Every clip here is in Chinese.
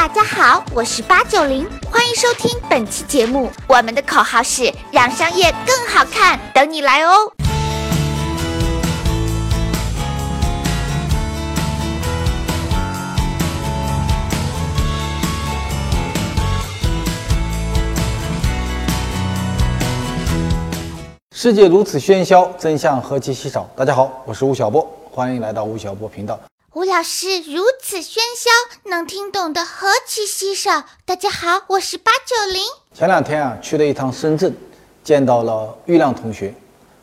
大家好，我是八九零，欢迎收听本期节目。我们的口号是让商业更好看，等你来哦。世界如此喧嚣，真相何其稀少。大家好，我是吴晓波，欢迎来到吴晓波频道。吴老师如此喧嚣，能听懂的何其稀少。大家好，我是八九零。前两天啊，去了一趟深圳，见到了玉亮同学。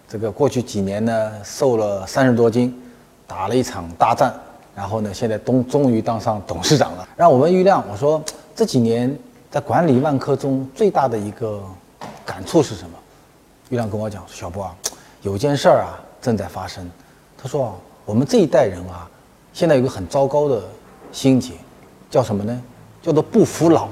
这个过去几年呢，瘦了三十多斤，打了一场大战，然后呢，现在终终于当上董事长了。让我问玉亮，我说这几年在管理万科中最大的一个感触是什么？玉亮跟我讲：“小波啊，有件事儿啊正在发生。他说啊，我们这一代人啊，现在有个很糟糕的心结，叫什么呢？叫做不服老，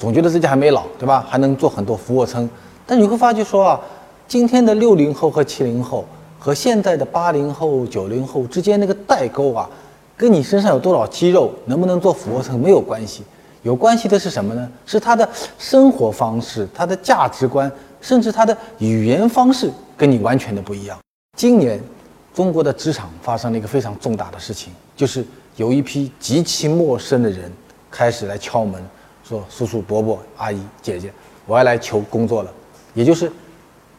总觉得自己还没老，对吧？还能做很多俯卧撑。但你会发觉说啊，今天的六零后和七零后和现在的八零后、九零后之间那个代沟啊，跟你身上有多少肌肉，能不能做俯卧撑没有关系。有关系的是什么呢？是他的生活方式，他的价值观。”甚至他的语言方式跟你完全的不一样。今年，中国的职场发生了一个非常重大的事情，就是有一批极其陌生的人开始来敲门，说：“叔叔、伯伯、阿姨、姐姐，我要来求工作了。”也就是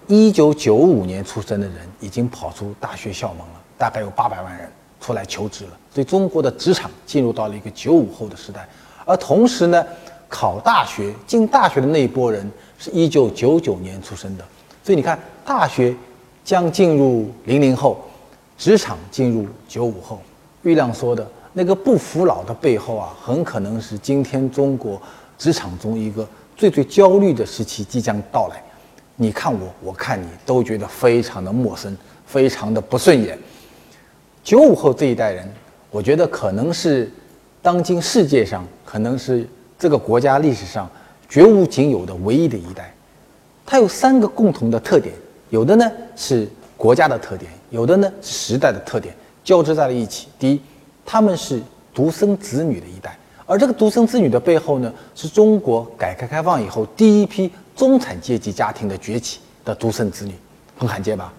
一九九五年出生的人已经跑出大学校门了，大概有八百万人出来求职了。所以，中国的职场进入到了一个九五后的时代。而同时呢，考大学进大学的那一波人。是一九九九年出生的，所以你看，大学将进入零零后，职场进入九五后。玉亮说的那个不服老的背后啊，很可能是今天中国职场中一个最最焦虑的时期即将到来。你看我，我看你，都觉得非常的陌生，非常的不顺眼。九五后这一代人，我觉得可能是当今世界上，可能是这个国家历史上。绝无仅有的唯一的一代，它有三个共同的特点，有的呢是国家的特点，有的呢是时代的特点，交织在了一起。第一，他们是独生子女的一代，而这个独生子女的背后呢，是中国改革开放以后第一批中产阶级家庭的崛起的独生子女，很罕见吧？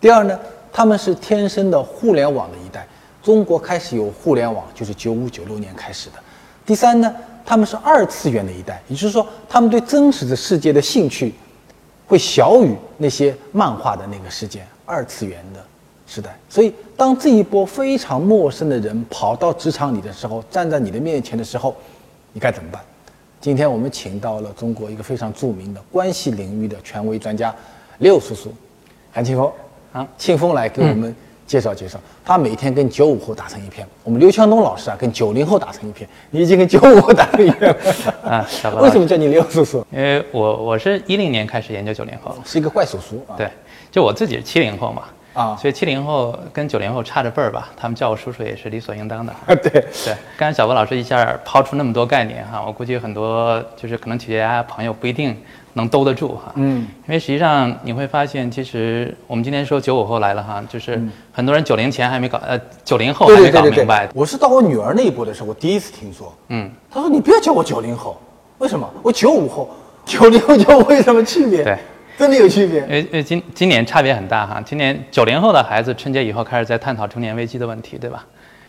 第二呢，他们是天生的互联网的一代，中国开始有互联网就是九五九六年开始的。第三呢？他们是二次元的一代，也就是说，他们对真实的世界的兴趣会小于那些漫画的那个世界，二次元的时代。所以，当这一波非常陌生的人跑到职场里的时候，站在你的面前的时候，你该怎么办？今天我们请到了中国一个非常著名的关系领域的权威专家刘叔叔，韩庆峰，啊，庆峰来给我们。介绍介绍，他每天跟九五后打成一片。我们刘强东老师啊，跟九零后打成一片。你已经跟九五后打成一片啊？为什么叫你刘叔叔？因为我我是一零年开始研究九零后，是一个怪叔叔啊。对，就我自己是七零后嘛啊，所以七零后跟九零后差着辈儿吧，他们叫我叔叔也是理所应当的。对对，刚才小波老师一下抛出那么多概念哈，我估计很多就是可能企业家朋友不一定。能兜得住哈，嗯，因为实际上你会发现，其实我们今天说九五后来了哈，就是很多人九零前还没搞，呃，九零后还没搞明白。我是到我女儿那一步的时候，我第一次听说，嗯，她说你不要叫我九零后，为什么？我九五后，九零后九五有什么区别？对，真的有区别。因为因为今今年差别很大哈，今年九零后的孩子春节以后开始在探讨中年危机的问题，对吧？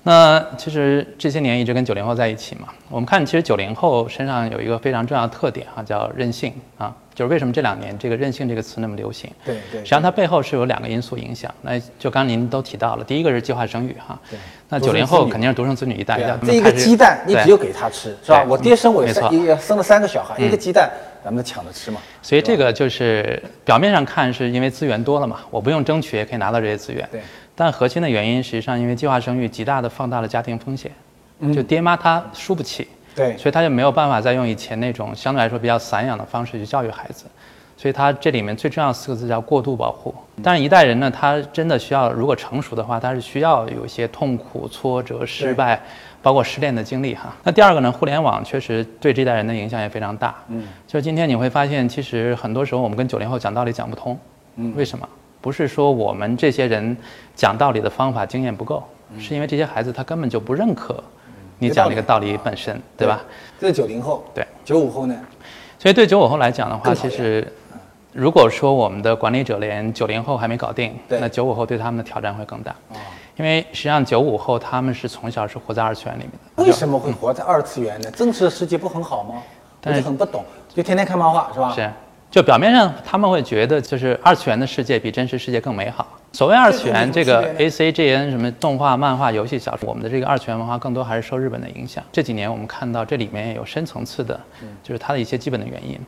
那其实这些年一直跟九零后在一起嘛。我们看，其实九零后身上有一个非常重要的特点哈，叫任性啊。就是为什么这两年这个任性这个词那么流行？对对。实际上它背后是有两个因素影响。那就刚您都提到了，第一个是计划生育哈。对。那九零后肯定是独生子女一代。这一个鸡蛋，你只有给他吃，是吧？我爹生我也生了三个小孩，一个鸡蛋，咱们抢着吃嘛。所以这个就是表面上看是因为资源多了嘛，我不用争取也可以拿到这些资源。对。但核心的原因实际上因为计划生育极大的放大了家庭风险，就爹妈他输不起，对，所以他就没有办法再用以前那种相对来说比较散养的方式去教育孩子，所以他这里面最重要四个字叫过度保护。但是一代人呢，他真的需要如果成熟的话，他是需要有一些痛苦、挫折、失败，包括失恋的经历哈。那第二个呢，互联网确实对这代人的影响也非常大，嗯，就是今天你会发现，其实很多时候我们跟九零后讲道理讲不通，嗯，为什么？不是说我们这些人讲道理的方法经验不够，是因为这些孩子他根本就不认可你讲这个道理本身，对吧？？这是九零后，对。九五后呢？所以对九五后来讲的话，其实如果说我们的管理者连九零后还没搞定，对那九五后对他们的挑战会更大。哦，因为实际上九五后他们是从小是活在二次元里面的。为什么会活在二次元呢？真实的世界不很好吗？我但是就很不懂，就天天看漫画是吧？是，就表面上他们会觉得就是二次元的世界比真实世界更美好。所谓二次元，这个这有什么区别 A C G N 什么动画、漫画、游戏、小说，我们的这个二次元文化更多还是受日本的影响。这几年我们看到这里面有深层次的，就是它的一些基本的原因。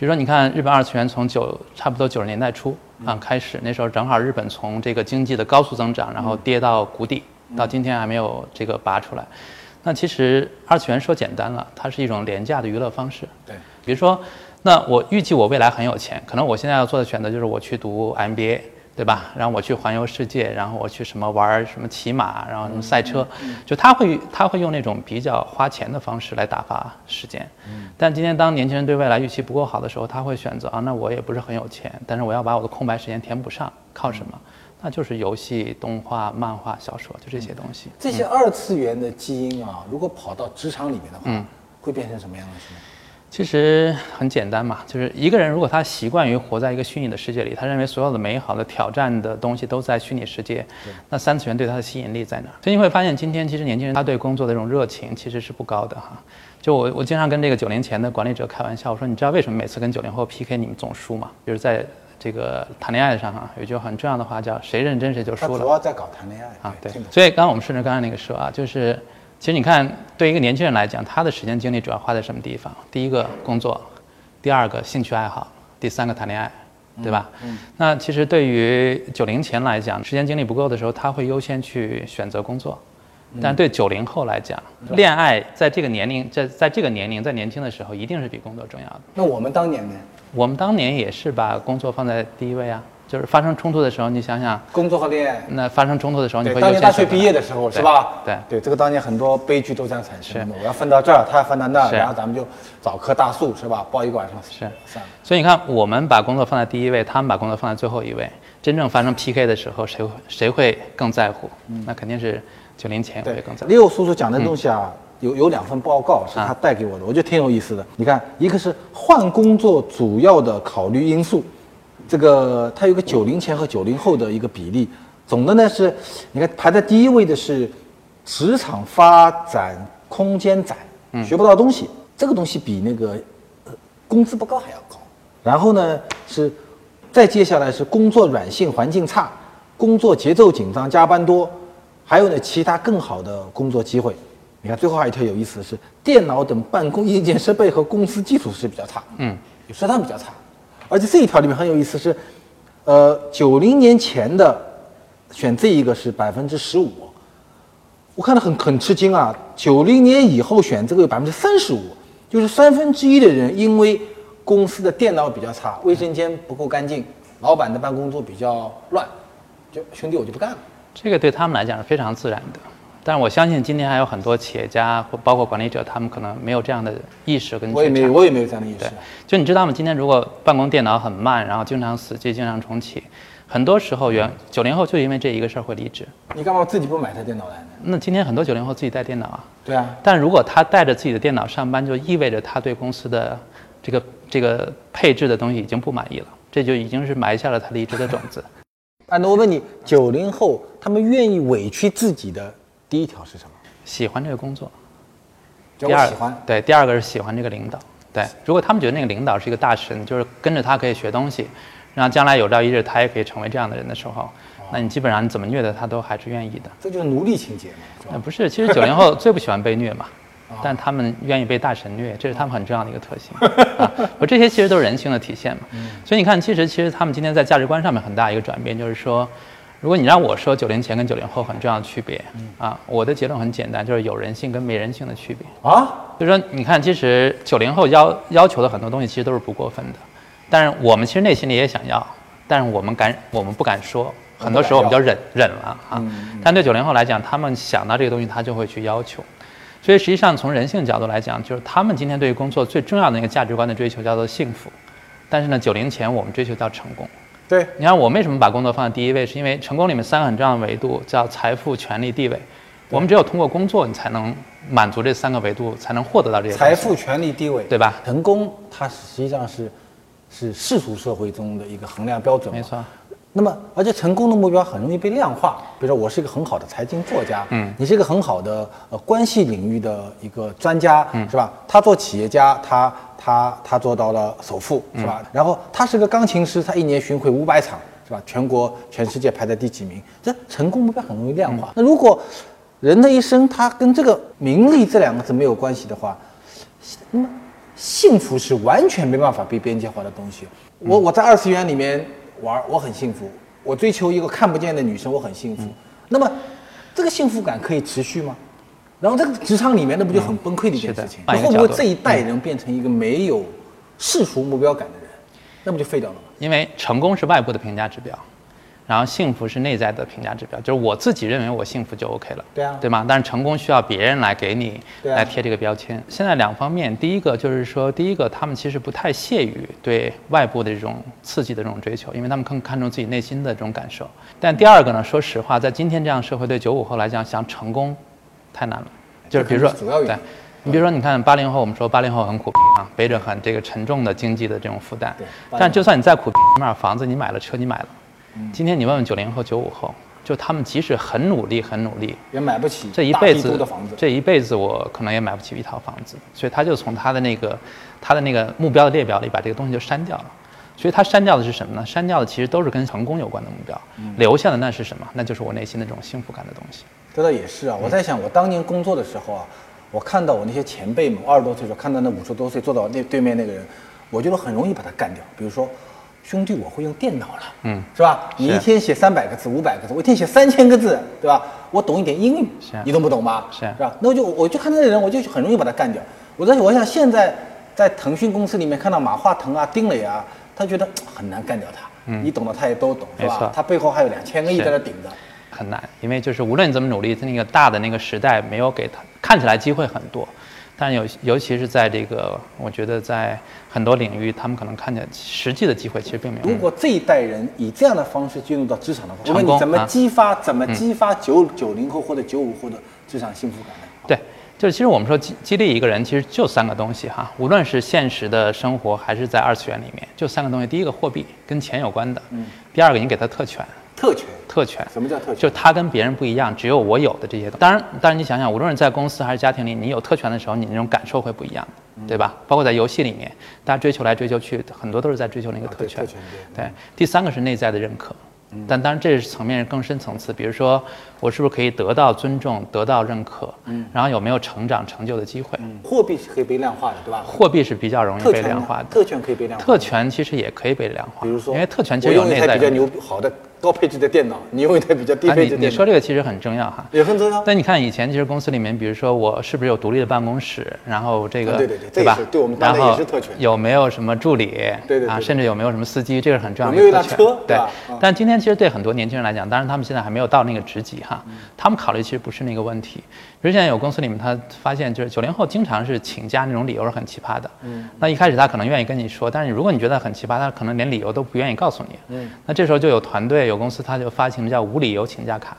比如说，你看日本二次元从九差不多九十年代初啊开始，那时候正好日本从这个经济的高速增长，然后跌到谷底，到今天还没有这个拔出来。那其实二次元说简单了，它是一种廉价的娱乐方式。对，比如说，那我预计我未来很有钱，可能我现在要做的选择就是我去读 MBA，对吧？然后我去环游世界，然后我去什么玩儿什么骑马，然后什么赛车，就他会他会用那种比较花钱的方式来打发时间。但今天当年轻人对未来预期不够好的时候，他会选择啊，那我也不是很有钱，但是我要把我的空白时间填补上，靠什么？那就是游戏、动画、漫画、小说，就这些东西。这些二次元的基因啊，如果跑到职场里面的话，嗯会变成什么样的？其实很简单嘛，就是一个人如果他习惯于活在一个虚拟的世界里，他认为所有的美好的挑战的东西都在虚拟世界，那三次元对他的吸引力在哪儿？所以你会发现，今天其实年轻人他对工作的这种热情其实是不高的哈。就我我经常跟这个九零前的管理者开玩笑，我说你知道为什么每次跟九零后 PK 你们总输吗？就是在这个谈恋爱上哈，有一句很重要的话叫谁认真谁就输了他主。要在搞谈恋爱啊，对，所以刚刚我们顺着刚才那个说啊，就是其实你看，对一个年轻人来讲，他的时间精力主要花在什么地方？第一个工作，第二个兴趣爱好，第三个谈恋爱，对吧？嗯。那其实对于九零前来讲，时间精力不够的时候，他会优先去选择工作。但对九零后来讲，恋爱在这个年龄，在在这个年龄，在年轻的时候，一定是比工作重要的。那我们当年呢？我们当年也是把工作放在第一位啊，就是发生冲突的时候，你想想，工作和恋爱。那发生冲突的时候，你对，会当年大学毕业的时候是吧？对对，这个当年很多悲剧都这样产生的。我要分到这儿，他要分到那儿，然后咱们就找棵大树是吧？抱一个晚上是算了。所以你看，我们把工作放在第一位，他们把工作放在最后一位。真正发生 PK 的时候，谁会谁会更在乎？那肯定是九零前会对更在，乎。六叔叔讲的东西啊，有有两份报告是他带给我的，我觉得挺有意思的。你看，一个是换工作主要的考虑因素，这个它有个九零前和九零后的一个比例。总的呢是，你看排在第一位的是职场发展空间窄，学不到东西，这个东西比那个呃工资不高还要高。然后呢是，再接下来是工作软性环境差，工作节奏紧张，加班多，还有呢其他更好的工作机会。你看最后还有一条有意思的是，电脑等办公硬件设备和公司基础是比较差，嗯，有食堂比较差，而且这一条里面很有意思是，呃，九零年前的选这一个是百分之十五，我看得很很吃惊啊！九零年以后选这个有百分之三十五，就是三分之一的人因为公司的电脑比较差，卫生间不够干净，老板的办公桌比较乱，就兄弟我就不干了。这个对他们来讲是非常自然的。但是我相信今天还有很多企业家或包括管理者，他们可能没有这样的意识跟我也没有，我也没有这样的意识对。，就你知道吗？今天如果办公电脑很慢，然后经常死机、经常重启，很多时候原九零后就因为这一个事儿会离职。你干嘛自己不买台电脑来呢？那今天很多九零后自己带电脑啊，对啊，但如果他带着自己的电脑上班，就意味着他对公司的这个这个配置的东西已经不满意了，这就已经是埋下了他离职的种子。啊，那我问你，九零后他们愿意委屈自己的第一条是什么？喜欢这个工作，第二喜欢。对，第二个是喜欢这个领导。对，如果他们觉得那个领导是一个大神，就是跟着他可以学东西，然后将来有朝一日他也可以成为这样的人的时候，那你基本上你怎么虐待他都还是愿意的。这就是奴隶情节嘛，是吧呃，？不是，其实九零后最不喜欢被虐嘛，但他们愿意被大神虐，这是他们很重要的一个特性 啊。我这些其实都是人性的体现嘛。所以你看，其实其实他们今天在价值观上面很大一个转变，就是说，如果你让我说九零前跟九零后很重要的区别啊，我的结论很简单，就是有人性跟没人性的区别。啊，就是说，你看，其实九零后要要求的很多东西其实都是不过分的，但是我们其实内心里也想要，但是我们敢，我们不敢说，很多时候我们就忍忍了啊。但对九零后来讲，他们想到这个东西，他就会去要求。所以实际上从人性角度来讲，就是他们今天对于工作最重要的一个价值观的追求叫做幸福，但是呢，九零前我们追求叫成功。对，你看我为什么把工作放在第一位，是因为成功里面三个很重要的维度叫财富、权利、地位。我们只有通过工作，你才能满足这三个维度，才能获得到这些财富、权利、地位，对吧成功它实际上是是世俗社会中的一个衡量标准。没错。那么，而且成功的目标很容易被量化。比如说，我是一个很好的财经作家，嗯，你是一个很好的呃关系领域的一个专家，嗯，是吧？他做企业家，他他他做到了首富，是吧？然后他是个钢琴师，他一年巡回五百场，是吧？全国全世界排在第几名？这成功目标很容易量化。那如果人的一生他跟这个名利这两个字没有关系的话，那么幸福是完全没办法被边界化的东西。我我在二次元里面玩，我很幸福；我追求一个看不见的女生，我很幸福。那么这个幸福感可以持续吗？然后这个职场里面，那不就很崩溃的一件事情？是的会不会这一代人变成一个没有世俗目标感的人？那不就废掉了吗？因为成功是外部的评价指标，然后幸福是内在的评价指标，就是我自己认为我幸福就 OK 了，对啊对吗？但是成功需要别人来给你啊来贴这个标签。现在两方面，第一个就是说，第一个他们其实不太屑于对外部的这种刺激的这种追求，因为他们更看重自己内心的这种感受。但第二个呢，说实话，在今天这样社会，对九五后来讲，想成功太难了，就是比如说对。你比如说，你看八零后，我们说八零后很苦逼啊，背着很这个沉重的经济的这种负担对。但就算你再苦逼，你买了房子，你买了车，你买了。嗯今天你问问九零后、九五后，就他们即使很努力、很努力，也买不起这一辈子的房子。这一辈子我可能也买不起一套房子，所以他就从他的那个他的那个目标的列表里把这个东西就删掉了。所以他删掉的是什么呢？删掉的其实都是跟成功有关的目标，嗯留下的那是什么？那就是我内心的这种幸福感的东西。这倒也是啊，我在想，我当年工作的时候啊，我看到我那些前辈们，二十多岁的时候看到那五十多岁坐到那对面那个人，我觉得很容易把他干掉。比如说，兄弟，我会用电脑了，嗯是吧？你一天写三百个字、五百个字，我一天写三千个字，对吧？我懂一点英语你懂不懂吧？是吧？那我就我就看那个人，我就很容易把他干掉。我在我想现在在腾讯公司里面看到马化腾啊、丁磊啊，他觉得很难干掉他。嗯你懂的他也都懂，是吧？他背后还有两千个亿在那顶着。很难，因为就是无论你怎么努力，在那个大的那个时代没有给他看起来机会很多，但有尤其是在这个，我觉得在很多领域，他们可能看见实际的机会其实并没有。如果这一代人以这样的方式进入到职场的话，我问你怎么啊激发、怎么激发九九零后或者九五后的职场幸福感呢？对，就是其实我们说激激励一个人，其实就三个东西哈，无论是现实的生活还是在二次元里面，就三个东西。第一个货币跟钱有关的，嗯，第二个你给他特权，特权，特权，什么叫特权？就他跟别人不一样，只有我有的这些东西。当然，当然你想想，无论是在公司还是家庭里，你有特权的时候，你那种感受会不一样，对吧？包括在游戏里面，大家追求来追求去，很多都是在追求那个啊对特权。特权对，第三个是内在的认可。但当然，这是层面更深层次，比如说我是不是可以得到尊重、得到认可，嗯，然后有没有成长成就的机会？嗯货币是可以被量化的，对吧？货币是比较容易被量化的，特权可以被量化。特权其实也可以被量化，比如说，因为特权其实有内在比较。牛好的高配置的电脑，你用一台比较低配置的电脑，你说这个其实很重要哈。也很重要。但你看以前其实公司里面，比如说我是不是有独立的办公室，然后这个啊对对对？对我们当然后年也是特权有没有什么助理？啊，对对对对甚至有没有什么司机，这个是很重要的有没有一个特权。一辆车对但今天其实对很多年轻人来讲，当然他们现在还没有到那个职级哈，他们考虑其实不是那个问题。比如现在有公司里面，他发现就是九零后经常是请假那种理由是很奇葩的。嗯，那一开始他可能愿意跟你说，但是如果你觉得很奇葩，他可能连理由都不愿意告诉你。嗯，那这时候就有团队有公司他就发行叫无理由请假卡，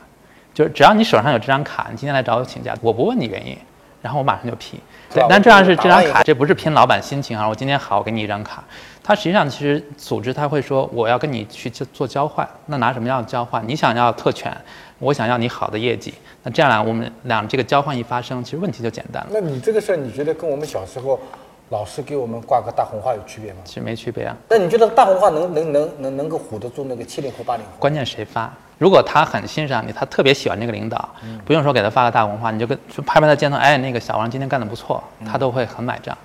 就是只要你手上有这张卡，你今天来找我请假，我不问你原因，然后我马上就批。对但这样是这张卡，这不是拼老板心情啊！我今天好，我给你一张卡。他实际上其实组织他会说，我要跟你去做做交换。那拿什么样交换？你想要特权，我想要你好的业绩。那这样来，我们俩这个交换一发生，其实问题就简单了。那你这个事儿，你觉得跟我们小时候老师给我们挂个大红花有区别吗？其实没区别啊，那你觉得大红花能能能能能够唬得住那个七零后、八零后？关键谁发。如果他很欣赏你，他特别喜欢这个领导，不用说给他发个大红花，你就跟就拍拍他肩头，哎，那个小王今天干得不错，他都会很买账。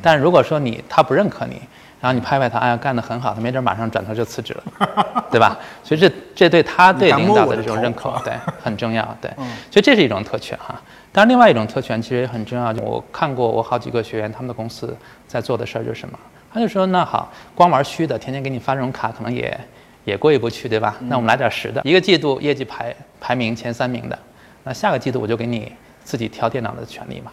但如果说你他不认可你，然后你拍拍他，哎呀，干得很好，他没准马上转头就辞职了，对吧？所以这这对他对领导的这种认可，对 很重要，对，所以这是一种特权哈。当然，另外一种特权其实也很重要。我看过我好几个学员，他们的公司在做的事儿就是什么？他就说，那好，光玩虚的，天天给你发这种卡，可能也也过意不去，对吧？那我们来点实的，一个季度业绩排排名前三名的，那下个季度我就给你自己挑电脑的权利嘛。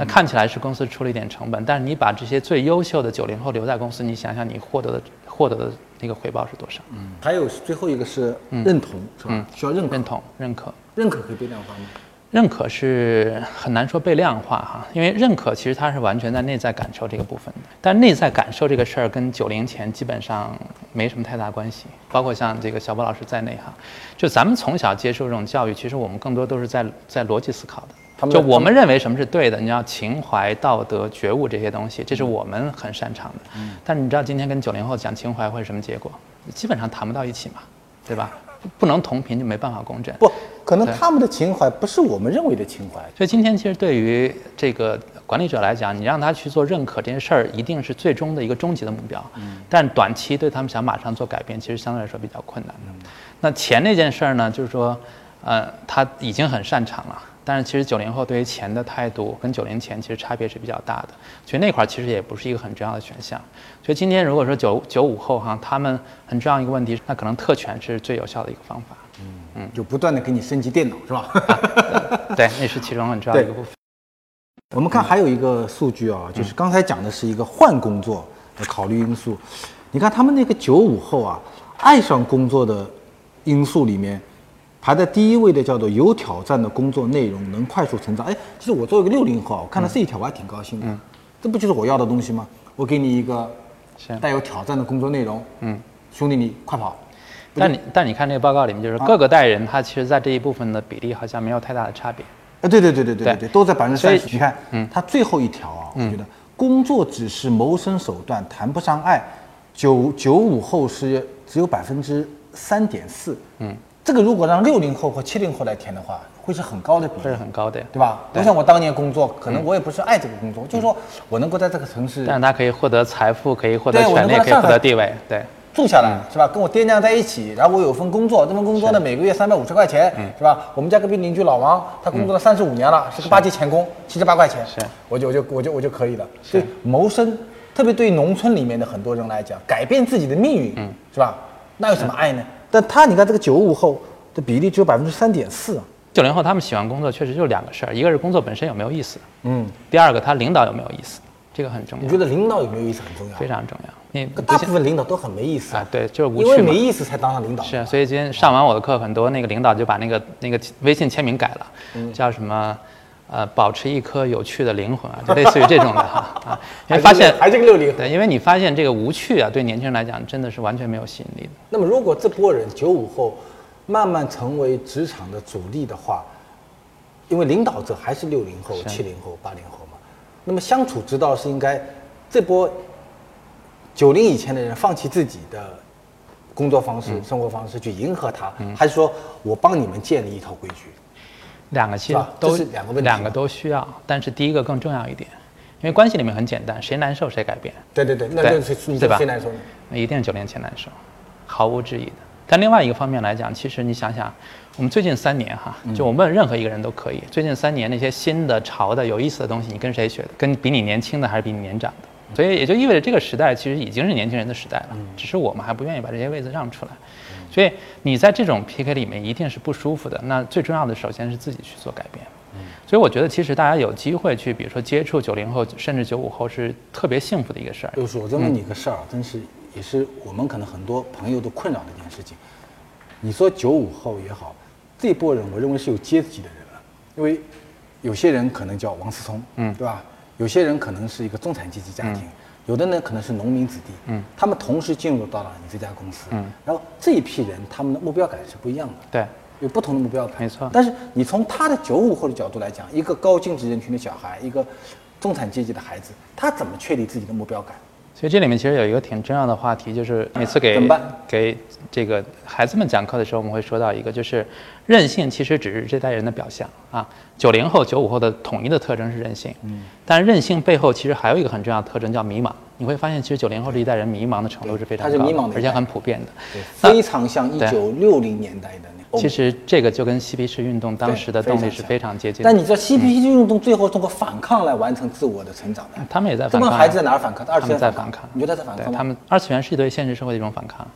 那看起来是公司出了一点成本，但是你把这些最优秀的九零后留在公司，你想想你获得的获得的那个回报是多少？嗯，还有最后一个是认同，是吧？需要认可，认同、认可。认可可以被量化吗？认可是很难说被量化哈，因为认可其实它是完全在内在感受这个部分的，但内在感受这个事儿跟九零前基本上没什么太大关系，包括像这个小波老师在内哈，就咱们从小接受这种教育，其实我们更多都是在在逻辑思考的，就我们认为什么是对的，你要情怀、道德、觉悟这些东西，这是我们很擅长的。嗯。但是你知道今天跟九零后讲情怀会是什么结果？基本上谈不到一起嘛，对吧？不能同频就没办法共振。不可能，他们的情怀不是我们认为的情怀。所以今天其实对于这个管理者来讲，你让他去做认可这件事儿，一定是最终的一个终极的目标。嗯。但短期对他们想马上做改变，其实相对来说比较困难的。那钱那件事儿呢，就是说，呃，他已经很擅长了。但是其实九零后对于钱的态度跟九零前其实差别是比较大的，所以那块儿其实也不是一个很重要的选项。所以今天如果说九九五后哈，他们很重要一个问题，那可能特权是最有效的一个方法。嗯嗯，就不断的给你升级电脑是吧？对，那是其中很重要的一个部分。我们看还有一个数据啊，就是刚才讲的是一个换工作的考虑因素。你看他们那个九五后啊，爱上工作的因素里面。排在第一位的叫做有挑战的工作内容，能快速成长。哎，其实我作为一个六零后，我看到这一条我还挺高兴的。嗯，这不就是我要的东西吗？我给你一个带有挑战的工作内容。嗯，兄弟，你快跑。但你但你看这个报告里面，就是各个代人他其实在这一部分的比例好像没有太大的差别。啊，对对对对对对对，都在百分之三十。你看，嗯，他最后一条啊，我觉得工作只是谋生手段，谈不上爱。九九五后是只有百分之三点四。嗯。这个如果让六零后或七零后来填的话，会是很高的比例，会是很高的，对吧？不像我当年工作，可能我也不是爱这个工作，就是说我能够在这个城市，但他可以获得财富，可以获得权利，可以获得地位，对，住下来是吧？跟我爹娘在一起，然后我有份工作，这份工作呢每个月三百五十块钱，是吧？我们家隔壁邻居老王，他工作了三十五年了，是个八级钳工，七十八块钱，是，我就我就我就我就可以了。所以谋生，特别对于农村里面的很多人来讲，改变自己的命运，嗯，是吧？那有什么爱呢？但他你看这个九五后。的比例只有百分之三点四啊！九零后他们喜欢工作，确实就两个事儿，一个是工作本身有没有意思，嗯，第二个他领导有没有意思，这个很重要。你觉得领导有没有意思很重要？非常重要。你大部分领导都很没意思啊，对，就是无趣因为没意思才当上领导。是啊，所以今天上完我的课，很多那个领导就把那个那个微信签名改了，叫什么？呃，保持一颗有趣的灵魂啊，就类似于这种的哈啊。因为发现还是个六零对，因为你发现这个无趣啊，对年轻人来讲真的是完全没有吸引力的。那么如果这波人九五后。慢慢成为职场的主力的话，因为领导者还是六零后、七零后、八零后嘛，那么相处之道是应该这波九零以前的人放弃自己的工作方式、生活方式去迎合他，还是说我帮你们建立一套规矩？两个其实都是两个问题，两个都需要，但是第一个更重要一点，因为关系里面很简单，谁难受谁改变。对对对，那就是对吧？谁难受呢？那一定是九零前难受，毫无质疑的。但另外一个方面来讲，其实你想想，我们最近三年哈，就我问任何一个人都可以。最近三年那些新的潮的有意思的东西，你跟谁学的？跟比你年轻的还是比你年长的？所以也就意味着这个时代其实已经是年轻人的时代了，只是我们还不愿意把这些位子让出来。所以你在这种 PK 里面一定是不舒服的。那最重要的，首先是自己去做改变。所以我觉得其实大家有机会去，比如说接触九零后甚至九五后，是特别幸福的一个事儿。就是我再问你个事儿，真是。也是我们可能很多朋友都困扰的一件事情。你说九五后也好，这波人我认为是有阶级的人了，因为有些人可能叫王思聪，嗯，对吧？有些人可能是一个中产阶级家庭，有的呢可能是农民子弟，嗯，他们同时进入到了你这家公司，嗯，然后这一批人他们的目标感是不一样的，对，有不同的目标感，没错。但是你从他的九五后的角度来讲，一个高净值人群的小孩，一个中产阶级的孩子，他怎么确立自己的目标感？所以这里面其实有一个挺重要的话题，就是每次给给这个孩子们讲课的时候，我们会说到一个，就是任性其实只是这代人的表象啊。九零后、九五后的统一的特征是任性，嗯，但任性背后其实还有一个很重要的特征叫迷茫。你会发现，其实九零后这一代人迷茫的程度是非常高的，而且很普遍的，非常像一九六零年代的。其实这个就跟嬉皮士运动当时的动力是非常接近。但你知道嬉皮士运动最后通过反抗来完成自我的成长的？他们也在反抗。他们孩子在哪儿反抗？二次元在反抗。你觉得在反抗他们二次元是对现实社会的一种反抗，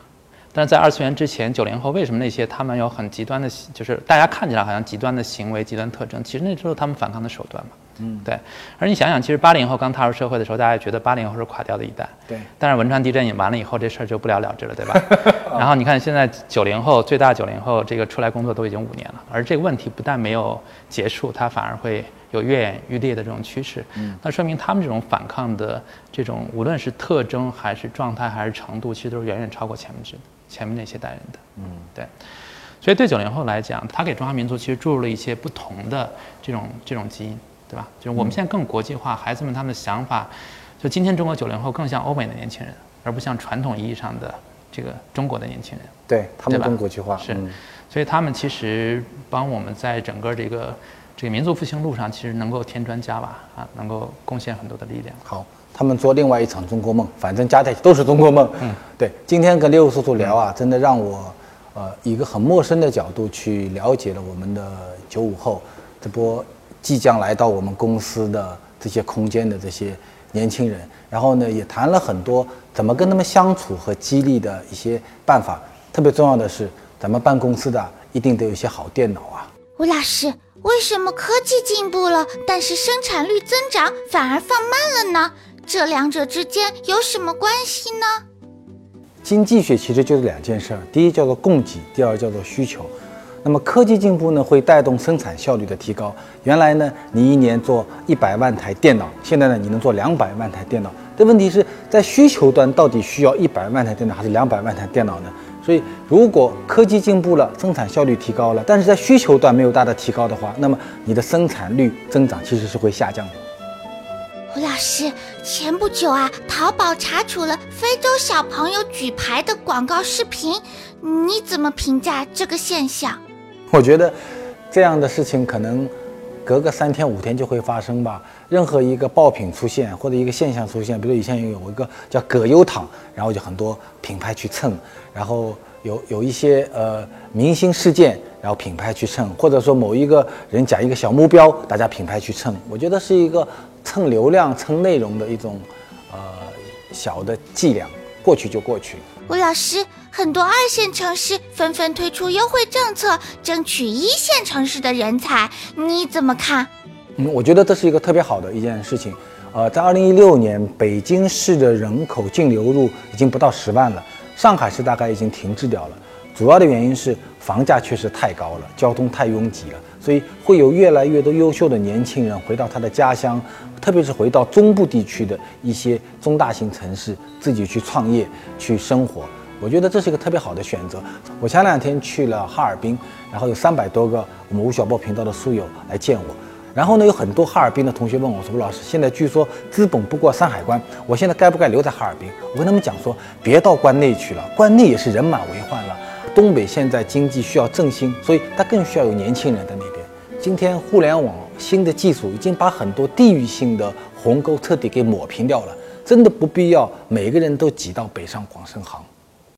但是在二次元之前，九零后为什么那些他们有很极端的，就是大家看起来好像极端的行为、极端特征，其实那就是他们反抗的手段嘛。嗯，对。而你想想，其实八零后刚踏入社会的时候，大家觉得八零后是垮掉的一代。对。但是汶川地震也完了以后，这事儿就不了了之了，对吧？然后你看现在九零后，最大九零后这个出来工作都已经五年了，而这个问题不但没有结束，它反而会有愈演愈烈的这种趋势。嗯。那说明他们这种反抗的这种，无论是特征还是状态还是程度，其实都是远远超过前面这前面那些代人的。嗯，对。所以对九零后来讲，他给中华民族其实注入了一些不同的这种这种基因。对吧？就是我们现在更国际化，孩子们他们的想法，就今天中国九零后更像欧美的年轻人，而不像传统意义上的这个中国的年轻人。对他们更国际化是，所以他们其实帮我们在整个这个这个民族复兴路上，其实能够添砖加瓦啊，能够贡献很多的力量。好，他们做另外一场中国梦，反正加在一起都是中国梦。嗯，对。今天跟六叔叔聊啊，真的让我呃一个很陌生的角度去了解了我们的九五后这波。即将来到我们公司的这些空间的这些年轻人，然后呢，也谈了很多怎么跟他们相处和激励的一些办法。特别重要的是，咱们办公司的一定得有一些好电脑啊。吴老师，为什么科技进步了，但是生产率增长反而放慢了呢？这两者之间有什么关系呢？经济学其实就是两件事儿，第一叫做供给，第二叫做需求。那么科技进步呢，会带动生产效率的提高。原来呢，你一年做一百万台电脑，现在呢，你能做两百万台电脑。但问题是在需求端，到底需要一百万台电脑还是两百万台电脑呢？所以，如果科技进步了，生产效率提高了，但是在需求端没有大的提高的话，那么你的生产率增长其实是会下降的。吴老师，前不久啊，淘宝查处了非洲小朋友举牌的广告视频，你怎么评价这个现象？我觉得这样的事情可能隔个三天五天就会发生吧。任何一个爆品出现或者一个现象出现，比如以前有一个叫葛优躺，然后就很多品牌去蹭，然后有有一些呃明星事件，然后品牌去蹭，或者说某一个人讲一个小目标，大家品牌去蹭。我觉得是一个蹭流量、蹭内容的一种呃小的伎俩，过去就过去了。吴老师。很多二线城市纷纷推出优惠政策，争取一线城市的人才，你怎么看？嗯，我觉得这是一个特别好的一件事情。呃，在二零一六年，北京市的人口净流入已经不到十万了，上海市大概已经停滞掉了。主要的原因是房价确实太高了，交通太拥挤了，所以会有越来越多优秀的年轻人回到他的家乡，特别是回到中部地区的一些中大型城市，自己去创业去生活。我觉得这是一个特别好的选择。我前两天去了哈尔滨，然后有三百多个我们吴晓波频道的书友来见我，然后呢，有很多哈尔滨的同学问我说：“吴老师，现在据说资本不过山海关，我现在该不该留在哈尔滨？”我跟他们讲说：“别到关内去了，关内也是人满为患了。东北现在经济需要振兴，所以它更需要有年轻人在那边。今天互联网新的技术已经把很多地域性的鸿沟彻底给抹平掉了，真的不必要每个人都挤到北上广深杭。”